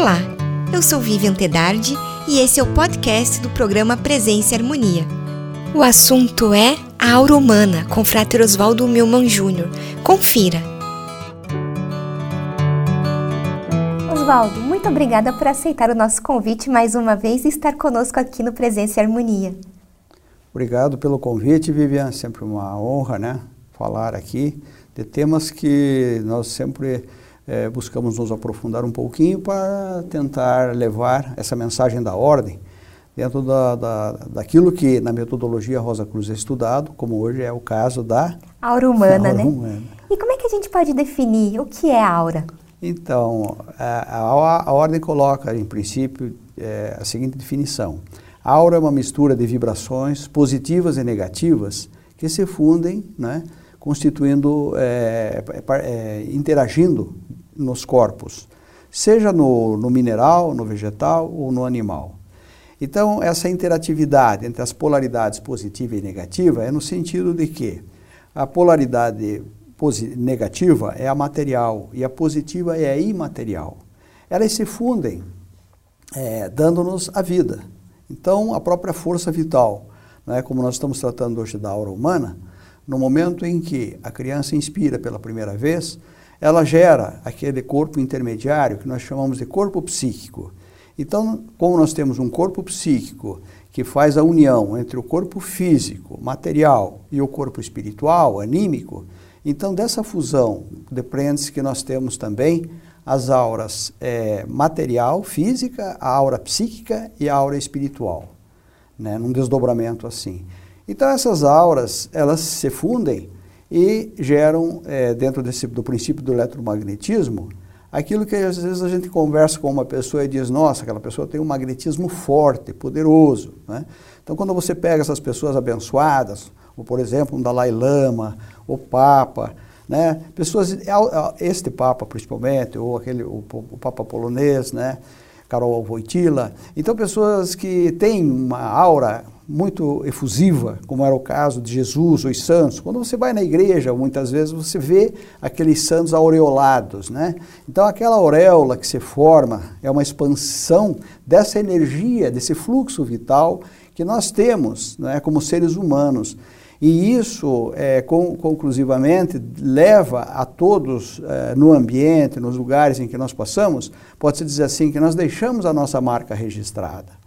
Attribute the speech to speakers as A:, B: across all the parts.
A: Olá, eu sou Vivian Tedardi e esse é o podcast do programa Presença e Harmonia. O assunto é a aura humana com Frater Oswaldo Milman Jr. Confira. Oswaldo, muito obrigada por aceitar o nosso convite mais uma vez e estar conosco aqui no Presença e Harmonia.
B: Obrigado pelo convite, Vivian. Sempre uma honra, né? Falar aqui de temas que nós sempre é, buscamos nos aprofundar um pouquinho para tentar levar essa mensagem da ordem dentro da, da, daquilo que na metodologia Rosa Cruz é estudado, como hoje é o caso da
A: aura humana, aura né? Humana. E como é que a gente pode definir o que é aura?
B: Então, a, a, a ordem coloca, em princípio, é, a seguinte definição. A aura é uma mistura de vibrações positivas e negativas que se fundem, né, constituindo, é, é, interagindo nos corpos, seja no, no mineral, no vegetal ou no animal. Então, essa interatividade entre as polaridades positiva e negativa é no sentido de que a polaridade negativa é a material e a positiva é a imaterial. Elas se fundem, é, dando-nos a vida. Então, a própria força vital, né, como nós estamos tratando hoje da aura humana, no momento em que a criança inspira pela primeira vez, ela gera aquele corpo intermediário que nós chamamos de corpo psíquico. Então, como nós temos um corpo psíquico que faz a união entre o corpo físico, material, e o corpo espiritual, anímico, então dessa fusão depende-se que nós temos também as auras é, material, física, a aura psíquica e a aura espiritual, né, num desdobramento assim. Então essas auras, elas se fundem e geram, é, dentro desse, do princípio do eletromagnetismo, aquilo que às vezes a gente conversa com uma pessoa e diz, nossa, aquela pessoa tem um magnetismo forte, poderoso. Né? Então, quando você pega essas pessoas abençoadas, ou por exemplo, um Dalai Lama, o Papa, né? pessoas, este Papa principalmente, ou aquele, o, o Papa polonês, né? Carol Wojtyla, então pessoas que têm uma aura muito efusiva, como era o caso de Jesus, os santos. Quando você vai na igreja, muitas vezes você vê aqueles santos aureolados, né? Então aquela auréola que se forma é uma expansão dessa energia, desse fluxo vital que nós temos, né, como seres humanos. E isso, é, conclusivamente, leva a todos é, no ambiente, nos lugares em que nós passamos, pode-se dizer assim, que nós deixamos a nossa marca registrada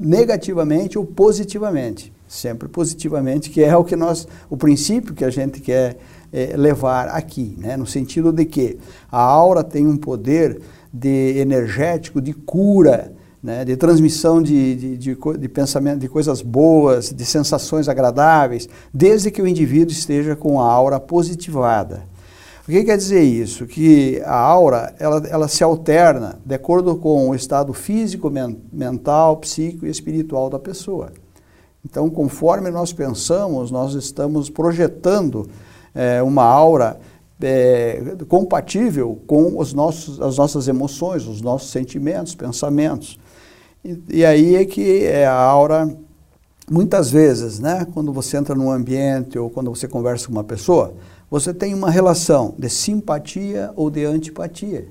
B: negativamente ou positivamente. Sempre positivamente, que é o que nós, o princípio que a gente quer é, levar aqui, né? no sentido de que a aura tem um poder de energético de cura, né? de transmissão de, de, de, de pensamento, de coisas boas, de sensações agradáveis, desde que o indivíduo esteja com a aura positivada. O que quer dizer isso? Que a aura ela, ela se alterna de acordo com o estado físico, men mental, psíquico e espiritual da pessoa. Então, conforme nós pensamos, nós estamos projetando é, uma aura é, compatível com os nossos, as nossas emoções, os nossos sentimentos, pensamentos. E, e aí é que é a aura, muitas vezes, né, quando você entra num ambiente ou quando você conversa com uma pessoa, você tem uma relação de simpatia ou de antipatia.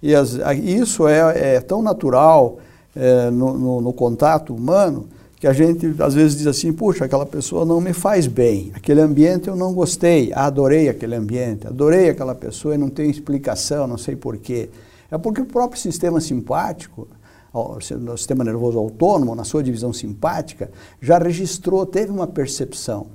B: E as, isso é, é, tão natural é, no, no, no, contato humano que a gente às vezes diz assim: puxa, aquela pessoa não me faz bem, aquele ambiente eu não gostei, adorei aquele ambiente, adorei aquela pessoa e não tenho explicação, não sei porquê. É porque o próprio sistema simpático, o sistema nervoso autônomo, na sua divisão simpática, já registrou, teve uma percepção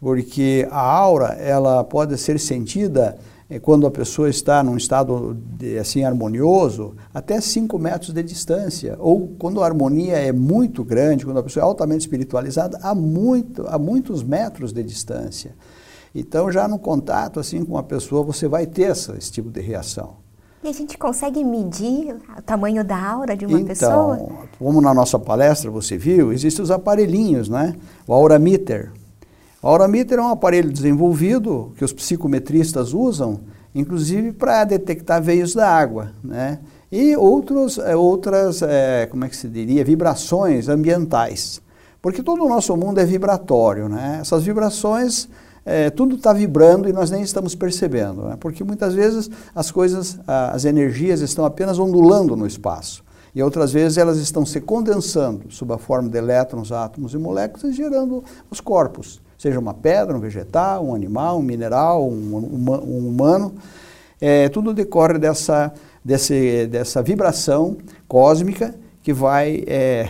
B: porque a aura ela pode ser sentida eh, quando a pessoa está num estado de, assim harmonioso até 5 metros de distância ou quando a harmonia é muito grande quando a pessoa é altamente espiritualizada a muito a muitos metros de distância então já no contato assim com a pessoa você vai ter essa, esse tipo de reação
A: e a gente consegue medir o tamanho da aura de uma então, pessoa? Então,
B: como na nossa palestra você viu, existem os aparelhinhos, né? O aurameter. O aurameter é um aparelho desenvolvido que os psicometristas usam, inclusive para detectar veios da água, né? E outros, é, outras, é, como é que se diria, vibrações ambientais. Porque todo o nosso mundo é vibratório, né? Essas vibrações é, tudo está vibrando e nós nem estamos percebendo, né? porque muitas vezes as coisas, as energias estão apenas ondulando no espaço. E outras vezes elas estão se condensando sob a forma de elétrons, átomos e moléculas, gerando os corpos, seja uma pedra, um vegetal, um animal, um mineral, um, um, um humano. É, tudo decorre dessa, desse, dessa vibração cósmica que vai é,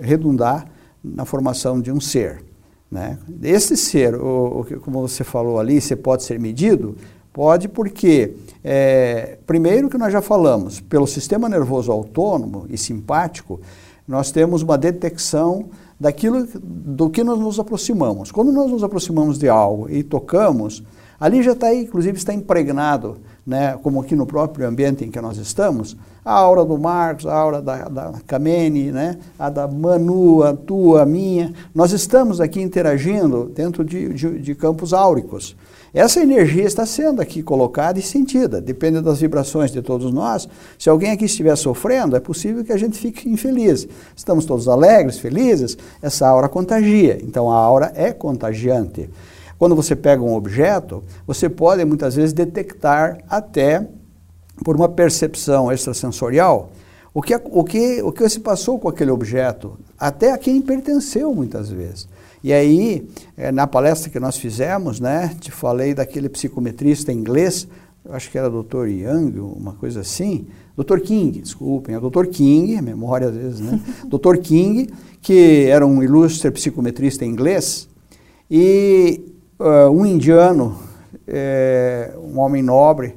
B: redundar na formação de um ser. Né? Esse ser, o, o, como você falou ali, você pode ser medido? Pode porque, é, primeiro que nós já falamos, pelo sistema nervoso autônomo e simpático, nós temos uma detecção daquilo do que nós nos aproximamos. Quando nós nos aproximamos de algo e tocamos, ali já está, inclusive, está impregnado, né, como aqui no próprio ambiente em que nós estamos, a aura do Marcos, a aura da, da Kamene, né? a da Manu, a tua, a minha. Nós estamos aqui interagindo dentro de, de, de campos áuricos. Essa energia está sendo aqui colocada e sentida, depende das vibrações de todos nós. Se alguém aqui estiver sofrendo, é possível que a gente fique infeliz. Estamos todos alegres, felizes, essa aura contagia. Então a aura é contagiante. Quando você pega um objeto, você pode muitas vezes detectar até por uma percepção extrasensorial, o que, o, que, o que se passou com aquele objeto, até a quem pertenceu muitas vezes. E aí, é, na palestra que nós fizemos, né, te falei daquele psicometrista inglês, eu acho que era Dr. Young, uma coisa assim, Dr. King, desculpem, é Dr. King, memória às vezes, né? Dr. King, que era um ilustre psicometrista inglês, e uh, um indiano, é, um homem nobre,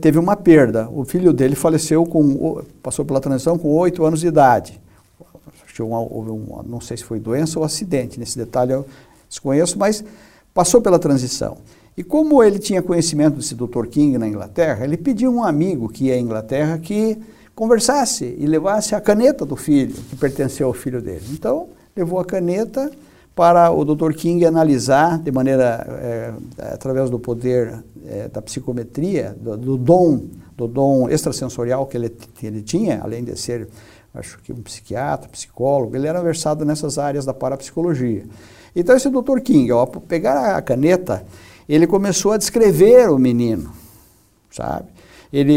B: teve uma perda. O filho dele faleceu com, passou pela transição com oito anos de idade. Uma, não sei se foi doença ou acidente, nesse detalhe eu desconheço, mas passou pela transição. E como ele tinha conhecimento desse Dr. King na Inglaterra, ele pediu um amigo que ia à Inglaterra que conversasse e levasse a caneta do filho, que pertencia ao filho dele. Então, levou a caneta para o Dr. King analisar de maneira, é, através do poder é, da psicometria, do, do, dom, do dom extrasensorial que ele, que ele tinha, além de ser, acho que um psiquiatra, psicólogo, ele era versado nessas áreas da parapsicologia. Então esse Dr. King, ao pegar a caneta, ele começou a descrever o menino, sabe? Ele,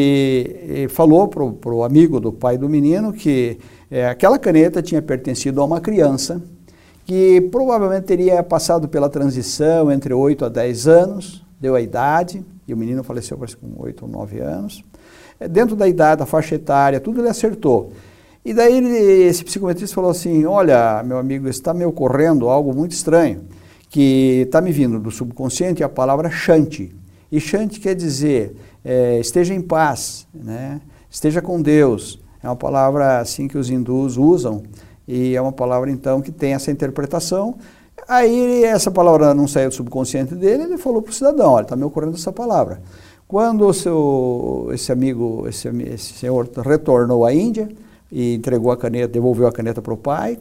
B: ele falou para o amigo do pai do menino que é, aquela caneta tinha pertencido a uma criança, que provavelmente teria passado pela transição entre 8 a 10 anos, deu a idade, e o menino faleceu parece, com 8 ou 9 anos. É, dentro da idade, da faixa etária, tudo ele acertou. E daí ele, esse psicometrista falou assim, olha, meu amigo, está me ocorrendo algo muito estranho, que está me vindo do subconsciente a palavra shanti. E shanti quer dizer é, esteja em paz, né? esteja com Deus. É uma palavra assim que os hindus usam e é uma palavra, então, que tem essa interpretação. Aí, essa palavra não saiu do subconsciente dele, ele falou para o cidadão, olha, está me ocorrendo essa palavra. Quando o seu, esse amigo, esse, esse senhor retornou à Índia e entregou a caneta, devolveu a caneta para o pai,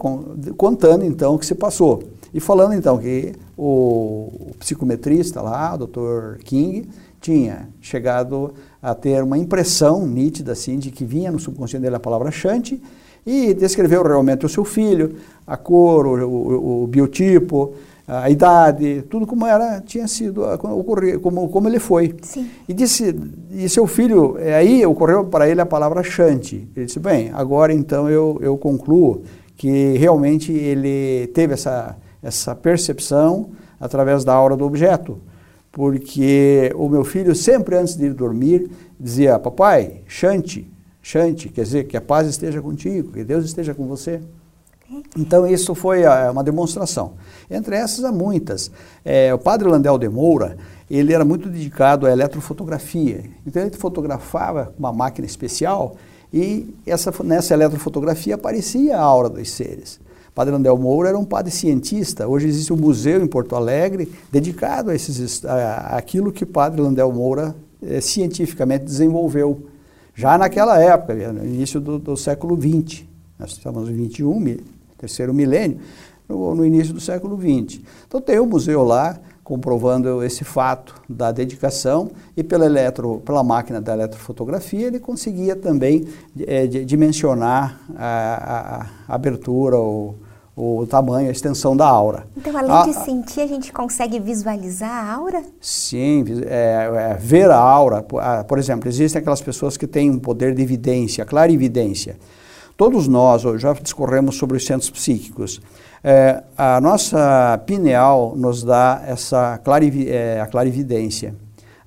B: contando, então, o que se passou. E falando, então, que o, o psicometrista lá, o Dr. King, tinha chegado a ter uma impressão nítida, assim, de que vinha no subconsciente dele a palavra Shanti, e descreveu realmente o seu filho, a cor, o, o, o biotipo, a idade, tudo como era, tinha sido, ocorrer, como, como ele foi.
A: Sim.
B: E disse, e seu filho, é, aí ocorreu para ele a palavra Shanti. Ele disse, bem, agora então eu, eu concluo que realmente ele teve essa, essa percepção através da aura do objeto. Porque o meu filho sempre antes de ir dormir dizia, papai, Shanti, Chante, quer dizer, que a paz esteja contigo, que Deus esteja com você. Então, isso foi uh, uma demonstração. Entre essas, há muitas. É, o padre Landel de Moura, ele era muito dedicado à eletrofotografia. Então, ele fotografava uma máquina especial e essa, nessa eletrofotografia aparecia a aura dos seres. O padre Landel Moura era um padre cientista. Hoje existe um museu em Porto Alegre dedicado a, esses, a, aquilo que o padre Landel Moura eh, cientificamente desenvolveu já naquela época, no início do, do século XX, nós estamos no 21, terceiro milênio, no, no, início do século XX. Então tem um museu lá comprovando esse fato da dedicação e pela, eletro, pela máquina da eletrofotografia ele conseguia também é, dimensionar a, a, a abertura ou, o tamanho, a extensão da aura.
A: Então, além a, de sentir, a gente consegue visualizar a aura?
B: Sim, é, é, ver a aura. Por, por exemplo, existem aquelas pessoas que têm um poder de evidência, clarividência. Todos nós já discorremos sobre os centros psíquicos. É, a nossa pineal nos dá essa clarivi, é, a clarividência.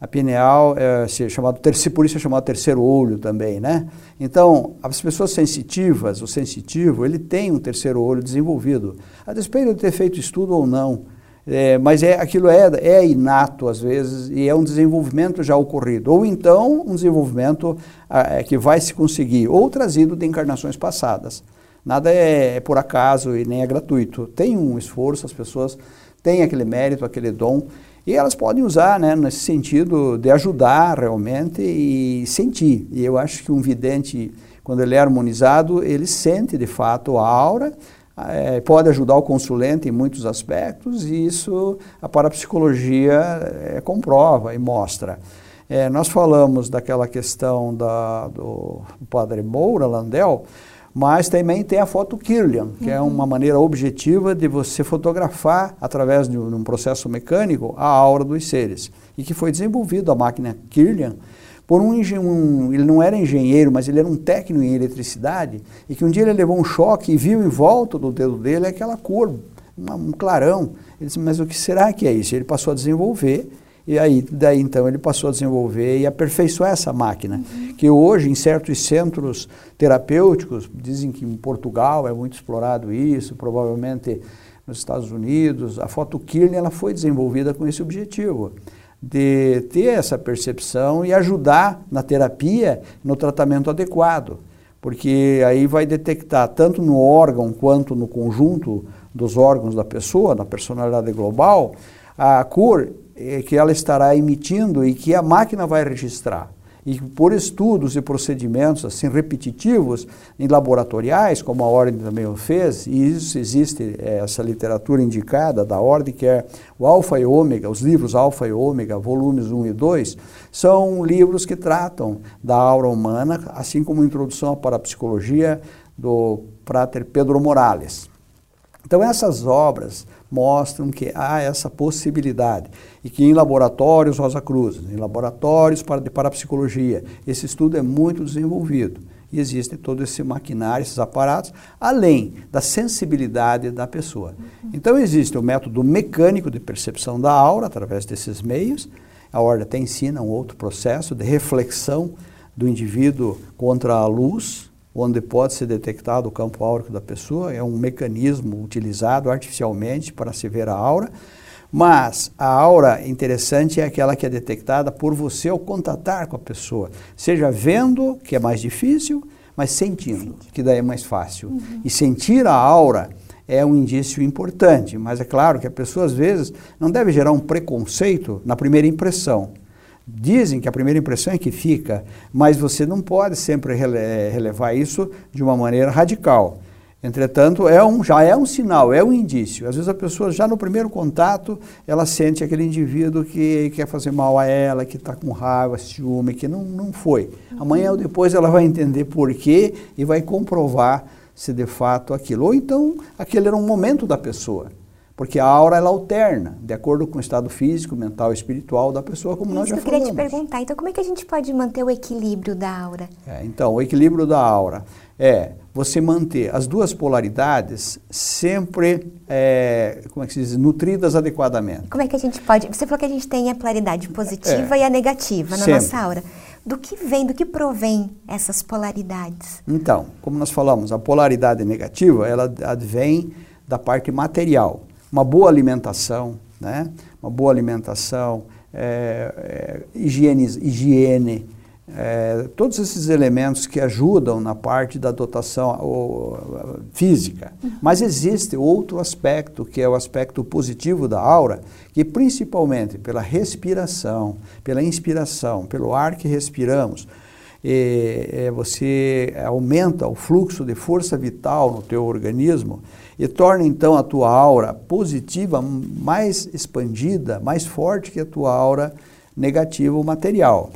B: A pineal é chamado terceiro, por isso é chamado terceiro olho também, né? Então, as pessoas sensitivas, o sensitivo, ele tem um terceiro olho desenvolvido, a despeito de ter feito estudo ou não. É, mas é, aquilo é, é inato às vezes e é um desenvolvimento já ocorrido. Ou então um desenvolvimento é, que vai se conseguir, ou trazido de encarnações passadas. Nada é, é por acaso e nem é gratuito. Tem um esforço, as pessoas têm aquele mérito, aquele dom. E elas podem usar, né, nesse sentido de ajudar realmente e sentir. E eu acho que um vidente, quando ele é harmonizado, ele sente de fato a aura, é, pode ajudar o consulente em muitos aspectos, e isso a parapsicologia é, comprova e mostra. É, nós falamos daquela questão da, do, padre Moura Landel, mas também tem a foto Kirlian, que uhum. é uma maneira objetiva de você fotografar, através de um, processo mecânico, a aura dos seres. E que foi desenvolvido a máquina Kirlian por um, um, ele não era engenheiro, mas ele era um técnico em eletricidade, e que um dia ele levou um choque e viu em volta do dedo dele aquela cor, uma, um clarão. Ele disse, mas o que será que é isso? Ele passou a desenvolver e aí, daí então, ele passou a desenvolver e aperfeiçoar essa máquina, uhum. que hoje em certos centros terapêuticos, dizem que em Portugal é muito explorado isso, provavelmente nos Estados Unidos, a foto Kirlian ela foi desenvolvida com esse objetivo de ter essa percepção e ajudar na terapia, no tratamento adequado, porque aí vai detectar tanto no órgão quanto no conjunto dos órgãos da pessoa, na personalidade global, a cor que ela estará emitindo e que a máquina vai registrar. E por estudos e procedimentos assim repetitivos em laboratoriais, como a Ordem também o fez, e isso existe é, essa literatura indicada da Ordem, que é o Alfa e Ômega, os livros Alfa e Ômega, volumes 1 e 2, são livros que tratam da aura humana, assim como Introdução para a Psicologia do Prater Pedro Morales. Então essas obras mostram que há essa possibilidade e que em laboratórios Rosa Cruz, em laboratórios para, de parapsicologia, esse estudo é muito desenvolvido e existe todo esse maquinário, esses aparatos, além da sensibilidade da pessoa. Uhum. Então existe o método mecânico de percepção da aura através desses meios. A Ordem até ensina um outro processo de reflexão do indivíduo contra a luz, onde pode ser detectado o campo áurico da pessoa, é um mecanismo utilizado artificialmente para se ver a aura, mas a aura interessante é aquela que é detectada por você ao contatar com a pessoa, seja vendo, que é mais difícil, mas sentindo, que daí é mais fácil. Uhum. E sentir a aura é um indício importante, mas é claro que a pessoa às vezes não deve gerar um preconceito na primeira impressão. Dizem que a primeira impressão é que fica, mas você não pode sempre rele relevar isso de uma maneira radical. Entretanto, é um, já é um sinal, é um indício. Às vezes a pessoa, já no primeiro contato, ela sente aquele indivíduo que quer fazer mal a ela, que está com raiva, ciúme, que não, não foi. Amanhã ou depois ela vai entender por quê e vai comprovar se de fato aquilo. Ou então, aquele era um momento da pessoa. Porque a aura ela alterna, de acordo com o estado físico, mental e espiritual da pessoa, como Isso nós já
A: eu
B: falamos.
A: Eu queria te perguntar, então como é que a gente pode manter o equilíbrio da aura?
B: É, então, o equilíbrio da aura é você manter as duas polaridades sempre, é, como é que se diz, nutridas adequadamente.
A: Como é que a gente pode... Você falou que a gente tem a polaridade positiva é, e a negativa na sempre. nossa aura. Do que vem, do que provém essas polaridades?
B: Então, como nós falamos, a polaridade negativa, ela advém da parte material uma boa alimentação, né? uma boa alimentação, é, é, higiene, higiene é, todos esses elementos que ajudam na parte da dotação o, física. Uhum. Mas existe outro aspecto, que é o aspecto positivo da aura, que principalmente pela respiração, pela inspiração, pelo ar que respiramos, você aumenta o fluxo de força vital no teu organismo e torna então a tua aura positiva mais expandida, mais forte que a tua aura negativa ou material.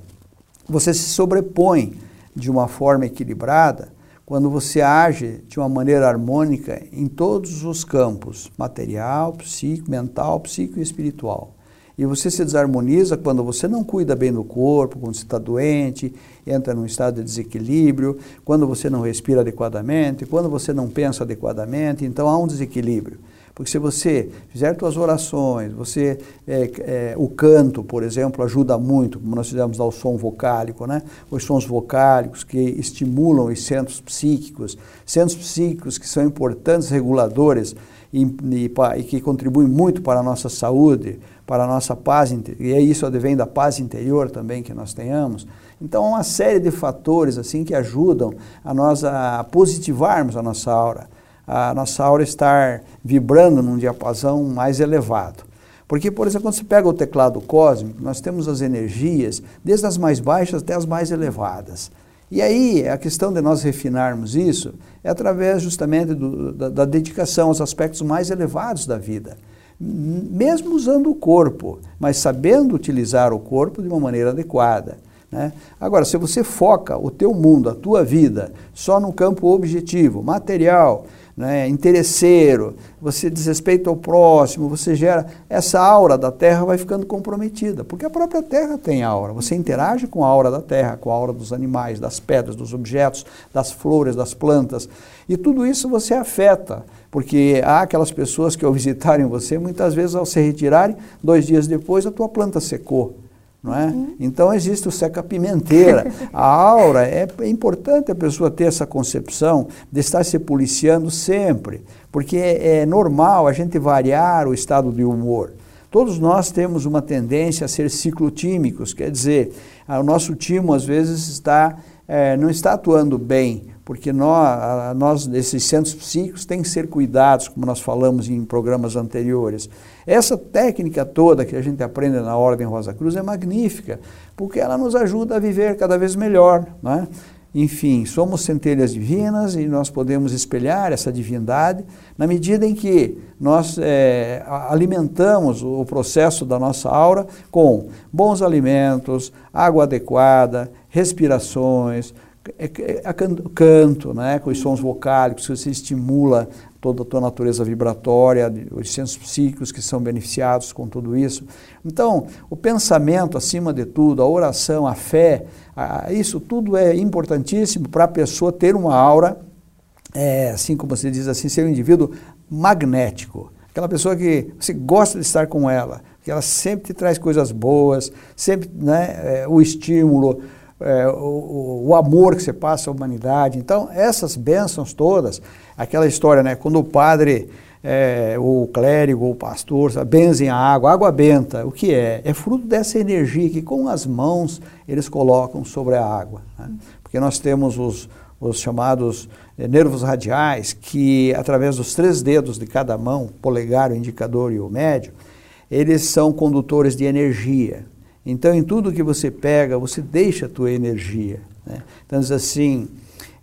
B: Você se sobrepõe de uma forma equilibrada quando você age de uma maneira harmônica em todos os campos, material, psíquico, mental, psíquico e espiritual. E você se desarmoniza quando você não cuida bem do corpo, quando você está doente, entra num estado de desequilíbrio, quando você não respira adequadamente, quando você não pensa adequadamente, então há um desequilíbrio. Porque se você fizer suas orações, você é, é, o canto, por exemplo, ajuda muito, como nós fizemos ao som vocálico, né? Os sons vocálicos que estimulam os centros psíquicos, centros psíquicos que são importantes reguladores e, e, e que contribuem muito para a nossa saúde, para a nossa paz, e é isso advém da paz interior também que nós tenhamos. Então, uma série de fatores assim que ajudam a nós a positivarmos a nossa aura a nossa aura estar vibrando num diapasão mais elevado. Porque, por exemplo, quando você pega o teclado cósmico, nós temos as energias, desde as mais baixas até as mais elevadas. E aí, a questão de nós refinarmos isso é através justamente do, da, da dedicação aos aspectos mais elevados da vida. Mesmo usando o corpo, mas sabendo utilizar o corpo de uma maneira adequada. Né? Agora, se você foca o teu mundo, a tua vida, só no campo objetivo, material, né, interesseiro, você desrespeita o próximo, você gera. Essa aura da Terra vai ficando comprometida, porque a própria Terra tem aura. Você interage com a aura da Terra, com a aura dos animais, das pedras, dos objetos, das flores, das plantas. E tudo isso você afeta, porque há aquelas pessoas que ao visitarem você, muitas vezes ao se retirarem, dois dias depois a tua planta secou não é? Uhum. Então existe o seca-pimenteira. a aura, é, é, importante a pessoa ter essa concepção de estar se policiando sempre, porque é, é normal a gente variar o estado de humor. Todos nós temos uma tendência a ser ciclotímicos, quer dizer, o nosso timo às vezes está, é, não está atuando bem, porque nós, nós, esses centros psíquicos têm que ser cuidados, como nós falamos em programas anteriores. Essa técnica toda que a gente aprende na Ordem Rosa Cruz é magnífica, porque ela nos ajuda a viver cada vez melhor. Né? Enfim, somos centelhas divinas e nós podemos espelhar essa divindade na medida em que nós é, alimentamos o processo da nossa aura com bons alimentos, água adequada, respirações, é, é, é canto, né, com os sons vocálicos, você estimula toda a tua natureza vibratória, os sensos psíquicos que são beneficiados com tudo isso. Então, o pensamento, acima de tudo, a oração, a fé, a, isso tudo é importantíssimo para a pessoa ter uma aura, é, assim como você diz assim, ser um indivíduo magnético. Aquela pessoa que você gosta de estar com ela, que ela sempre te traz coisas boas, sempre né, é, o estímulo, é, o, o, amor que você passa à humanidade. Então, essas bênçãos todas, aquela história, né? Quando o padre, é, o clérigo, o pastor, benzem a água, água benta, o que é? É fruto dessa energia que com as mãos eles colocam sobre a água. Né? Porque nós temos os, os chamados é, nervos radiais, que através dos três dedos de cada mão, polegar, o indicador e o médio, eles são condutores de energia. Então, em tudo que você pega, você deixa a tua energia. Né? Então, diz assim,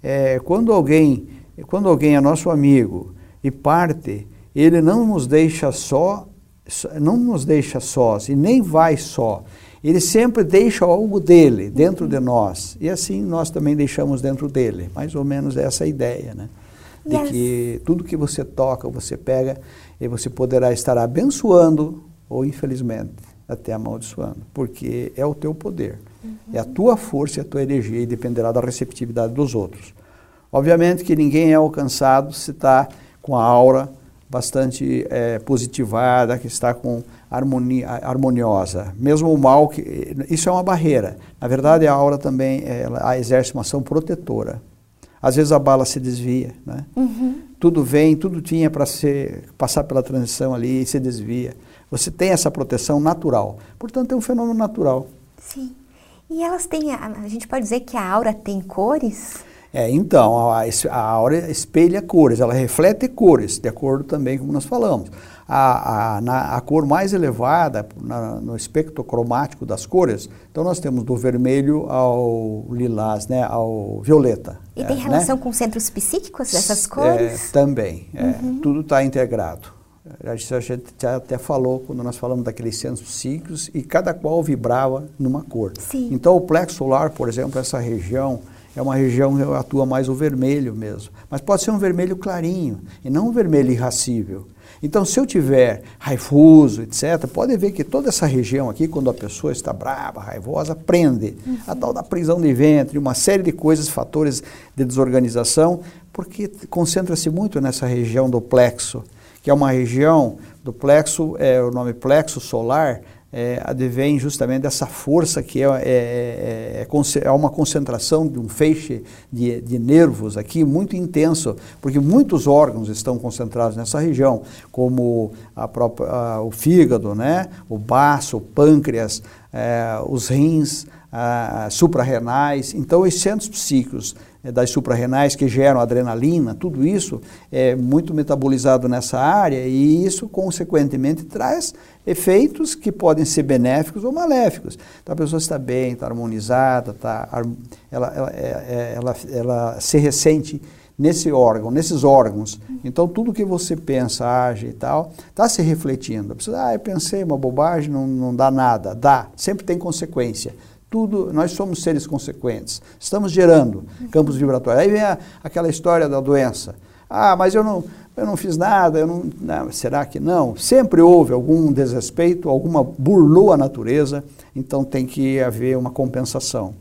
B: é, quando, alguém, quando alguém é nosso amigo e parte, ele não nos deixa só, não nos deixa sós e nem vai só. Ele sempre deixa algo dele dentro de nós. E assim nós também deixamos dentro dele. Mais ou menos essa ideia, né? De yes. que tudo que você toca, você pega, e você poderá estar abençoando ou infelizmente até amaldiçoando, porque é o teu poder, uhum. é a tua força e a tua energia e dependerá da receptividade dos outros. Obviamente que ninguém é alcançado se está com a aura bastante é, positivada, que está com harmonia, harmoniosa. Mesmo o mal, que, isso é uma barreira. Na verdade, a aura também ela exerce uma ação protetora. Às vezes a bala se desvia, né? Uhum. Tudo vem, tudo tinha para passar pela transição ali e se desvia. Você tem essa proteção natural. Portanto, é um fenômeno natural.
A: Sim. E elas têm, a, a gente pode dizer que a aura tem cores?
B: É, então, a, a aura espelha cores, ela reflete cores, de acordo também como nós falamos. A, a, na, a cor mais elevada na, no espectro cromático das cores, então nós temos do vermelho ao lilás, né, ao violeta.
A: E é, tem né? relação né? com centros psíquicos dessas cores?
B: É, também, é, uhum. tudo está integrado. A gente já até falou quando nós falamos daqueles centros ciclos e cada qual vibrava numa cor.
A: Sim.
B: Então o plexo solar, por exemplo, essa região é uma região que atua mais o vermelho mesmo. Mas pode ser um vermelho clarinho e não um vermelho irracível. Então, se eu tiver raivoso, etc., pode ver que toda essa região aqui, quando a pessoa está brava, raivosa, prende. Uhum. A tal da prisão de ventre, uma série de coisas, fatores de desorganização, porque concentra-se muito nessa região do plexo, que é uma região do plexo, é o nome plexo solar, é, advém justamente dessa força que é, é, é, é, é uma concentração de um feixe de, de, nervos aqui muito intenso, porque muitos órgãos estão concentrados nessa região, como a própria, a, o fígado, né, o baço, o pâncreas, é, os rins, suprarrenais. Então, os centros psíquicos é, das suprarrenais que geram adrenalina, tudo isso é muito metabolizado nessa área e isso, consequentemente, traz efeitos que podem ser benéficos ou maléficos. Então, a pessoa está bem, está harmonizada, está, ela, ela, é, é, ela, ela se ressente nesse órgão, nesses órgãos. Então, tudo que você pensa, age e tal, está se refletindo. A pessoa, ah, eu pensei uma bobagem, não, não dá nada. Dá, sempre tem consequência tudo, nós somos seres consequentes. Estamos gerando campos vibratórios. Aí vem a, aquela história da doença. Ah, mas eu não, eu não fiz nada, eu não, não, será que não? Sempre houve algum desrespeito, alguma burlou a natureza, então tem que haver uma compensação.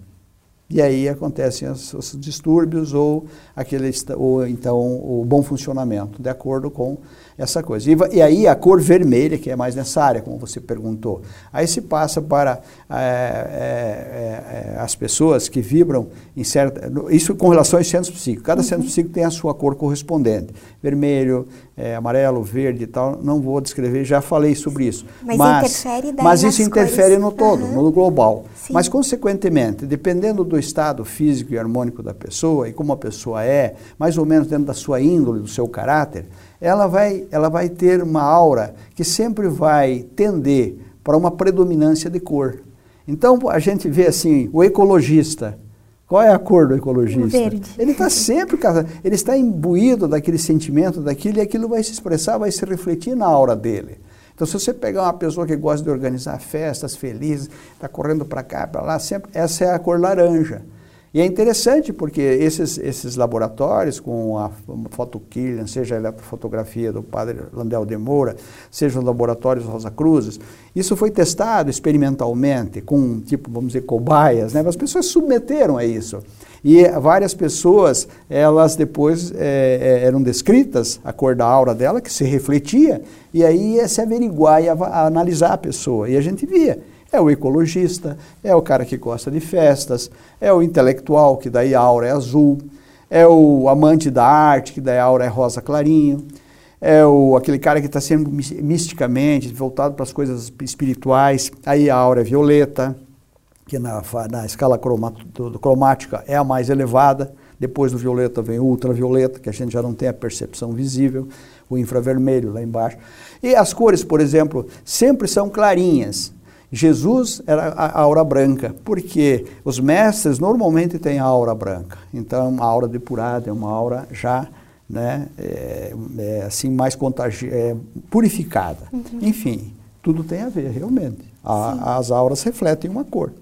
B: E aí acontecem os, os distúrbios ou, aquele, ou então o bom funcionamento, de acordo com essa coisa. E, e, aí a cor vermelha, que é mais nessa área, como você perguntou. Aí se passa para é, é, é, as pessoas que vibram em certa. Isso com relação aos centros psíquicos. Cada uhum. centro psíquico tem a sua cor correspondente. Vermelho, é, amarelo, verde e tal. Não vou descrever, já falei sobre isso.
A: Mas, mas interfere daí
B: Mas isso interfere
A: cores.
B: no todo, uhum. no global. Sim. Mas, consequentemente, dependendo do estado físico e harmônico da pessoa e como a pessoa é, mais ou menos dentro da sua índole, do seu caráter, ela vai, ela vai ter uma aura que sempre vai tender para uma predominância de cor. Então a gente vê assim, o ecologista, qual é a cor do ecologista?
A: Verde.
B: Ele está sempre, ele está imbuído daquele sentimento, daquilo, e aquilo vai se expressar, vai se refletir na aura dele. Então, se você pegar uma pessoa que gosta de organizar festas felizes, está correndo para cá, para lá, sempre, essa é a cor laranja. E é interessante porque esses, esses laboratórios, com a fotokillian, seja a eletrofotografia do padre Landel de Moura, seja os laboratórios Rosa Cruzes, isso foi testado experimentalmente com, tipo, vamos dizer, cobaias, né? As pessoas submeteram a isso. E várias pessoas, elas depois é, eram descritas, a cor da aura dela, que se refletia, e aí ia se averiguar e analisar a pessoa. E a gente via é o ecologista, é o cara que gosta de festas, é o intelectual, que daí a aura é azul, é o amante da arte, que daí a aura é rosa clarinho, é o, aquele cara que está sempre misticamente voltado para as coisas espirituais, aí a aura é violeta, que na, na escala cromática é a mais elevada, depois do violeta vem o ultravioleta, que a gente já não tem a percepção visível, o infravermelho lá embaixo. E as cores, por exemplo, sempre são clarinhas. Jesus era a aura branca, porque os mestres normalmente têm a aura branca. Então, a aura depurada é uma aura já né, é, é assim mais contagi é, purificada. Uhum. Enfim, tudo tem a ver, realmente. A, as auras refletem uma cor.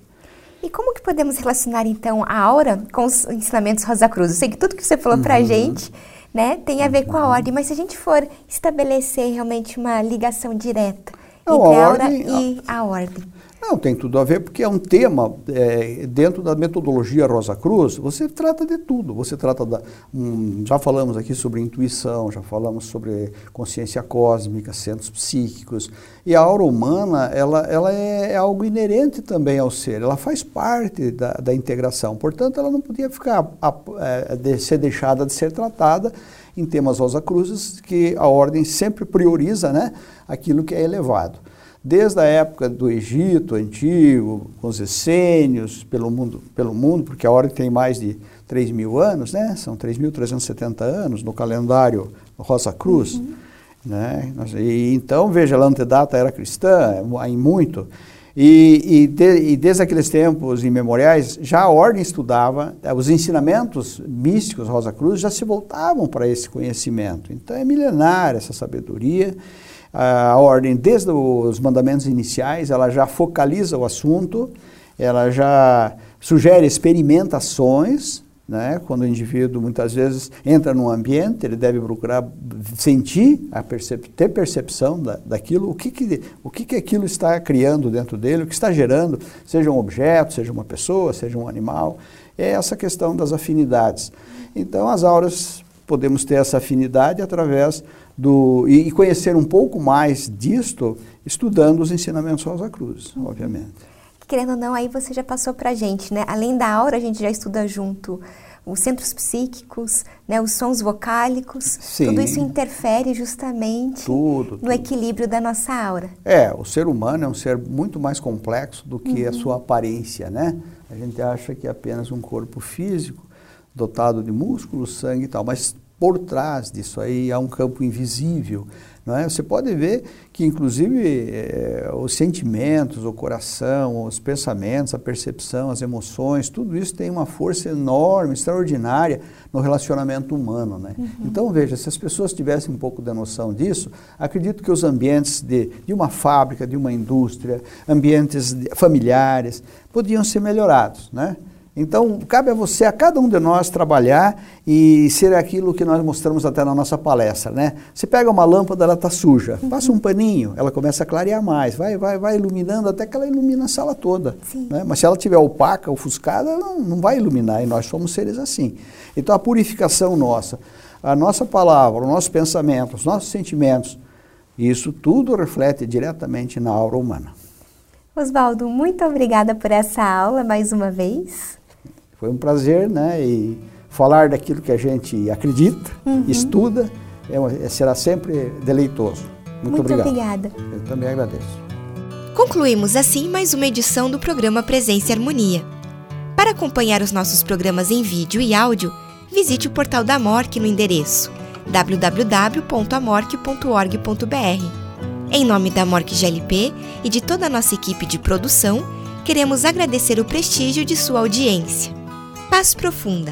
A: E como que podemos relacionar, então, a aura com os ensinamentos Rosa Cruz? Eu sei que tudo que você falou uhum. para a gente né, tem a ver com a uhum. ordem, mas se a gente for estabelecer realmente uma ligação direta não, entre a, a ordem, e a, a ordem.
B: Não, tem tudo a ver, porque é um tema, é, dentro da metodologia Rosa Cruz, você trata de tudo. Você trata da. Um, já falamos aqui sobre intuição, já falamos sobre consciência cósmica, centros psíquicos. E a aura humana, ela, ela é, é algo inerente também ao ser, ela faz parte da, da integração. Portanto, ela não podia ficar a, é, de ser deixada de ser tratada em temas Rosa Cruzes, que a ordem sempre prioriza né, aquilo que é elevado. Desde a época do Egito antigo, com os essênios, pelo mundo, pelo mundo, porque a ordem tem mais de 3 mil anos, né? são 3.370 anos no calendário Rosa Cruz. Uhum. Né? E, então, veja, a antedata era cristã, em muito. E, e, de, e, desde aqueles tempos imemoriais, já a ordem estudava, eh, os ensinamentos místicos Rosa Cruz já se voltavam para esse conhecimento. Então é milenar essa sabedoria. A ordem, desde os mandamentos iniciais, ela já focaliza o assunto, ela já sugere experimentações Né? Quando o indivíduo muitas vezes entra num ambiente, ele deve procurar sentir, percep ter percepção da, daquilo, o, que, que, o que, que aquilo está criando dentro dele, o que está gerando, seja um objeto, seja uma pessoa, seja um animal. É essa questão das afinidades. Então, as auras, podemos ter essa afinidade através do. e, e conhecer um pouco mais disto estudando os ensinamentos Rosa Cruz, obviamente
A: querendo ou não, aí você já passou para a gente, né? Além da aura, a gente já estuda junto os centros psíquicos, né, os sons vocálicos, Sim. tudo isso interfere justamente
B: tudo,
A: no
B: tudo.
A: equilíbrio da nossa aura.
B: É, o ser humano é um ser muito mais complexo do que uhum. a sua aparência, né? A gente acha que é apenas um corpo físico dotado de músculos, sangue e tal, mas por trás disso aí há um campo invisível não é? Você pode ver que, inclusive, é, os sentimentos, o coração, os pensamentos, a percepção, as emoções, tudo isso tem uma força enorme, extraordinária no relacionamento humano. Né? Uhum. Então, veja, se as pessoas tivessem um pouco da noção disso, acredito que os ambientes de, de uma fábrica, de uma indústria, ambientes familiares, podiam ser melhorados. Né? Então, cabe a você, a cada um de nós, trabalhar e ser aquilo que nós mostramos até na nossa palestra, né? Você pega uma lâmpada, ela está suja, passa um paninho, ela começa a clarear mais, vai, vai, vai iluminando até que ela ilumina a sala toda. Né? Mas se ela estiver opaca, ofuscada, não, não vai iluminar, e nós somos seres assim. Então, a purificação nossa, a nossa palavra, o nosso pensamento, os nossos sentimentos, isso tudo reflete diretamente na aura humana.
A: Oswaldo, muito obrigada por essa aula mais uma vez.
B: Foi um prazer, né? E falar daquilo que a gente acredita, uhum. estuda, é, será sempre deleitoso. Muito,
A: Muito
B: obrigado.
A: obrigada.
B: Eu também agradeço.
C: Concluímos assim mais uma edição do programa Presença e Harmonia. Para acompanhar os nossos programas em vídeo e áudio, visite o portal da MORC no endereço www.amorc.org.br. Em nome da MORC GLP e de toda a nossa equipe de produção, queremos agradecer o prestígio de sua audiência. Paz Profunda